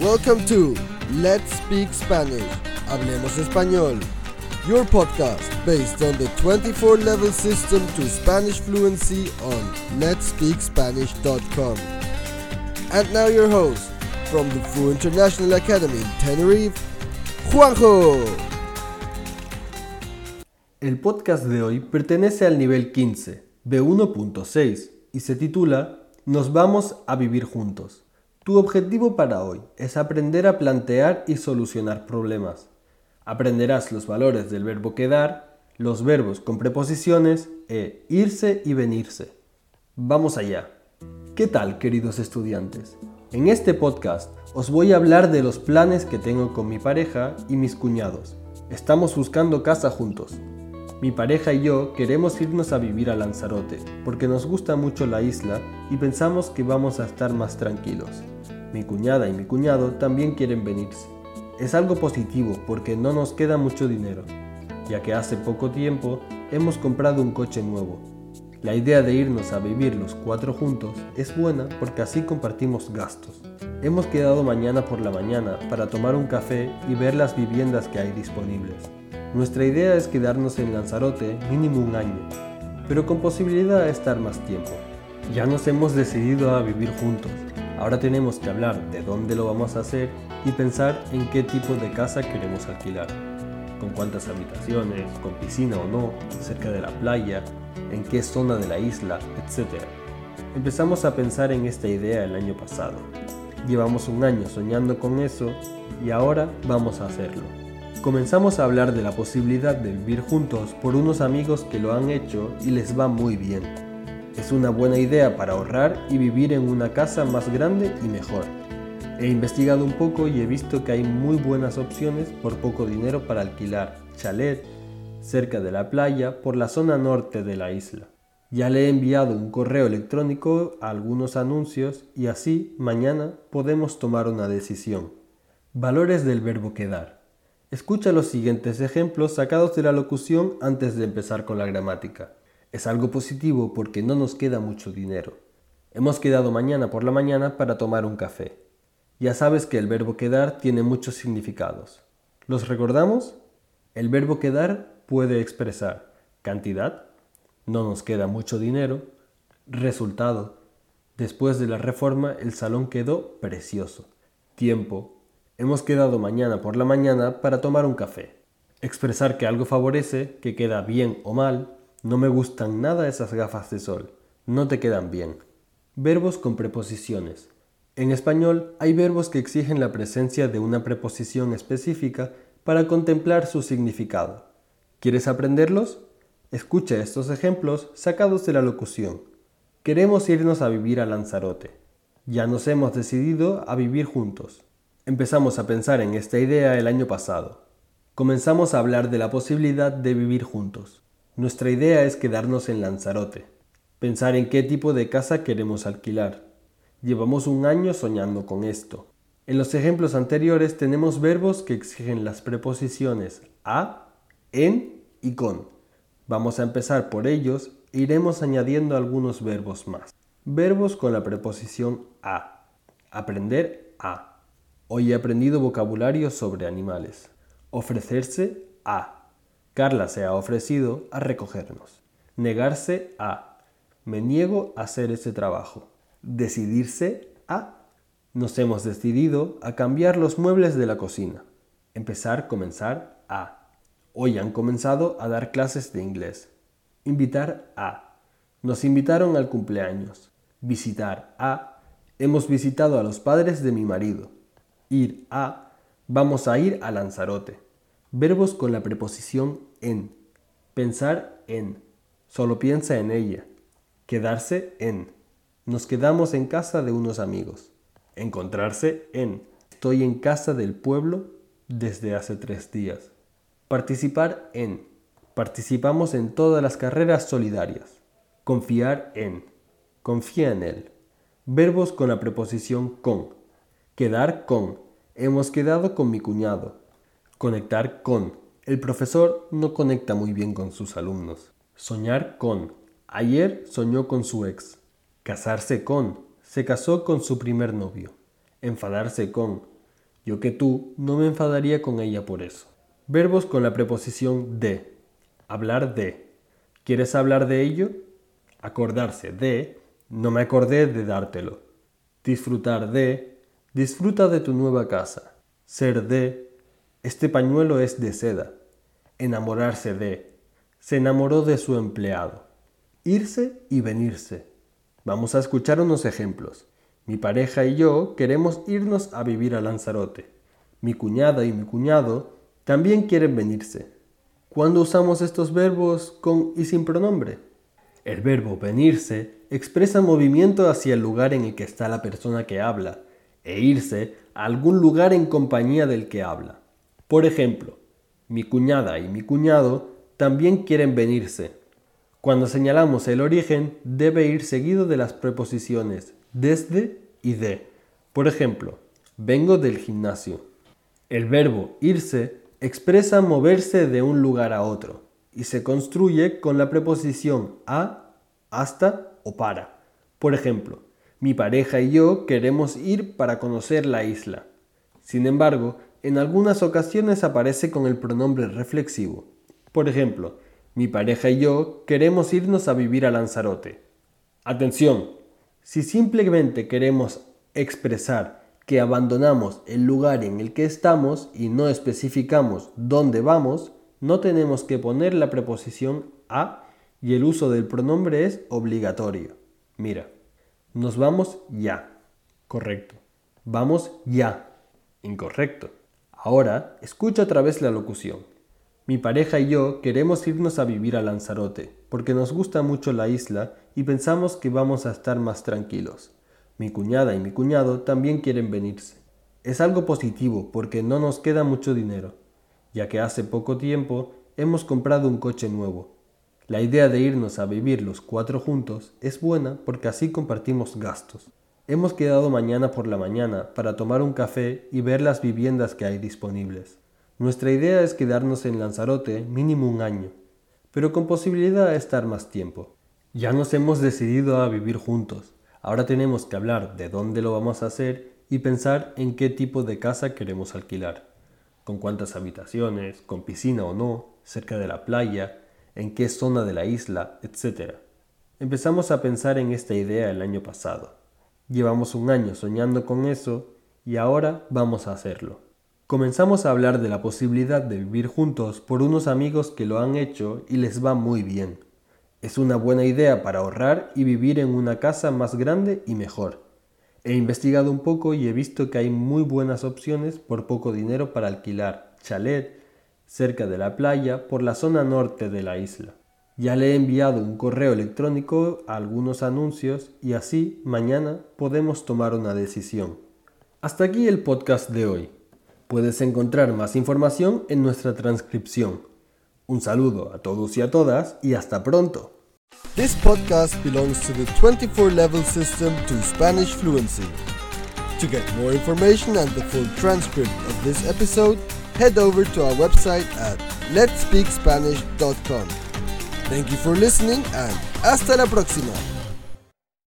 Welcome to Let's Speak Spanish. Hablemos Español. Your podcast based on the 24 level system to Spanish fluency on letspeakspanish.com. And now your host from the Fu International Academy in Tenerife, Juanjo. El podcast de hoy pertenece al nivel 15, B1.6, y se titula Nos vamos a vivir juntos. Tu objetivo para hoy es aprender a plantear y solucionar problemas. Aprenderás los valores del verbo quedar, los verbos con preposiciones e irse y venirse. Vamos allá. ¿Qué tal, queridos estudiantes? En este podcast os voy a hablar de los planes que tengo con mi pareja y mis cuñados. Estamos buscando casa juntos. Mi pareja y yo queremos irnos a vivir a Lanzarote porque nos gusta mucho la isla y pensamos que vamos a estar más tranquilos. Mi cuñada y mi cuñado también quieren venirse. Es algo positivo porque no nos queda mucho dinero, ya que hace poco tiempo hemos comprado un coche nuevo. La idea de irnos a vivir los cuatro juntos es buena porque así compartimos gastos. Hemos quedado mañana por la mañana para tomar un café y ver las viviendas que hay disponibles. Nuestra idea es quedarnos en Lanzarote mínimo un año, pero con posibilidad de estar más tiempo. Ya nos hemos decidido a vivir juntos. Ahora tenemos que hablar de dónde lo vamos a hacer y pensar en qué tipo de casa queremos alquilar. Con cuántas habitaciones, con piscina o no, cerca de la playa, en qué zona de la isla, etc. Empezamos a pensar en esta idea el año pasado. Llevamos un año soñando con eso y ahora vamos a hacerlo. Comenzamos a hablar de la posibilidad de vivir juntos por unos amigos que lo han hecho y les va muy bien. Es una buena idea para ahorrar y vivir en una casa más grande y mejor. He investigado un poco y he visto que hay muy buenas opciones por poco dinero para alquilar chalet cerca de la playa por la zona norte de la isla. Ya le he enviado un correo electrónico a algunos anuncios y así mañana podemos tomar una decisión. Valores del verbo quedar. Escucha los siguientes ejemplos sacados de la locución antes de empezar con la gramática. Es algo positivo porque no nos queda mucho dinero. Hemos quedado mañana por la mañana para tomar un café. Ya sabes que el verbo quedar tiene muchos significados. ¿Los recordamos? El verbo quedar puede expresar cantidad, no nos queda mucho dinero, resultado, después de la reforma el salón quedó precioso, tiempo, Hemos quedado mañana por la mañana para tomar un café. Expresar que algo favorece, que queda bien o mal. No me gustan nada esas gafas de sol. No te quedan bien. Verbos con preposiciones. En español hay verbos que exigen la presencia de una preposición específica para contemplar su significado. ¿Quieres aprenderlos? Escucha estos ejemplos sacados de la locución. Queremos irnos a vivir a Lanzarote. Ya nos hemos decidido a vivir juntos. Empezamos a pensar en esta idea el año pasado. Comenzamos a hablar de la posibilidad de vivir juntos. Nuestra idea es quedarnos en Lanzarote. Pensar en qué tipo de casa queremos alquilar. Llevamos un año soñando con esto. En los ejemplos anteriores tenemos verbos que exigen las preposiciones a, en y con. Vamos a empezar por ellos e iremos añadiendo algunos verbos más. Verbos con la preposición a. Aprender a. Hoy he aprendido vocabulario sobre animales. Ofrecerse a. Carla se ha ofrecido a recogernos. Negarse a. Me niego a hacer ese trabajo. Decidirse a. Nos hemos decidido a cambiar los muebles de la cocina. Empezar, comenzar a. Hoy han comenzado a dar clases de inglés. Invitar a. Nos invitaron al cumpleaños. Visitar a. Hemos visitado a los padres de mi marido ir a, vamos a ir a Lanzarote. Verbos con la preposición en. Pensar en. Solo piensa en ella. Quedarse en. Nos quedamos en casa de unos amigos. Encontrarse en. Estoy en casa del pueblo desde hace tres días. Participar en. Participamos en todas las carreras solidarias. Confiar en. Confía en él. Verbos con la preposición con. Quedar con. Hemos quedado con mi cuñado. Conectar con. El profesor no conecta muy bien con sus alumnos. Soñar con. Ayer soñó con su ex. Casarse con. Se casó con su primer novio. Enfadarse con. Yo que tú no me enfadaría con ella por eso. Verbos con la preposición de. Hablar de. ¿Quieres hablar de ello? Acordarse de. No me acordé de dártelo. Disfrutar de. Disfruta de tu nueva casa. Ser de. Este pañuelo es de seda. Enamorarse de. Se enamoró de su empleado. Irse y venirse. Vamos a escuchar unos ejemplos. Mi pareja y yo queremos irnos a vivir a Lanzarote. Mi cuñada y mi cuñado también quieren venirse. ¿Cuándo usamos estos verbos con y sin pronombre? El verbo venirse expresa movimiento hacia el lugar en el que está la persona que habla e irse a algún lugar en compañía del que habla. Por ejemplo, mi cuñada y mi cuñado también quieren venirse. Cuando señalamos el origen debe ir seguido de las preposiciones desde y de. Por ejemplo, vengo del gimnasio. El verbo irse expresa moverse de un lugar a otro y se construye con la preposición a, hasta o para. Por ejemplo, mi pareja y yo queremos ir para conocer la isla. Sin embargo, en algunas ocasiones aparece con el pronombre reflexivo. Por ejemplo, mi pareja y yo queremos irnos a vivir a Lanzarote. Atención, si simplemente queremos expresar que abandonamos el lugar en el que estamos y no especificamos dónde vamos, no tenemos que poner la preposición a y el uso del pronombre es obligatorio. Mira, nos vamos ya. Correcto. Vamos ya. Incorrecto. Ahora, escucha otra vez la locución. Mi pareja y yo queremos irnos a vivir a Lanzarote, porque nos gusta mucho la isla y pensamos que vamos a estar más tranquilos. Mi cuñada y mi cuñado también quieren venirse. Es algo positivo porque no nos queda mucho dinero, ya que hace poco tiempo hemos comprado un coche nuevo. La idea de irnos a vivir los cuatro juntos es buena porque así compartimos gastos. Hemos quedado mañana por la mañana para tomar un café y ver las viviendas que hay disponibles. Nuestra idea es quedarnos en Lanzarote mínimo un año, pero con posibilidad de estar más tiempo. Ya nos hemos decidido a vivir juntos. Ahora tenemos que hablar de dónde lo vamos a hacer y pensar en qué tipo de casa queremos alquilar. Con cuántas habitaciones, con piscina o no, cerca de la playa, en qué zona de la isla, etc. Empezamos a pensar en esta idea el año pasado. Llevamos un año soñando con eso y ahora vamos a hacerlo. Comenzamos a hablar de la posibilidad de vivir juntos por unos amigos que lo han hecho y les va muy bien. Es una buena idea para ahorrar y vivir en una casa más grande y mejor. He investigado un poco y he visto que hay muy buenas opciones por poco dinero para alquilar chalet cerca de la playa por la zona norte de la isla. Ya le he enviado un correo electrónico a algunos anuncios y así mañana podemos tomar una decisión. Hasta aquí el podcast de hoy. Puedes encontrar más información en nuestra transcripción. Un saludo a todos y a todas y hasta pronto. This podcast belongs to the 24 level system to Spanish fluency. To get more information and the full transcript of this episode, head over to our website at letspeakspanish.com. Thank you for listening and hasta la próxima.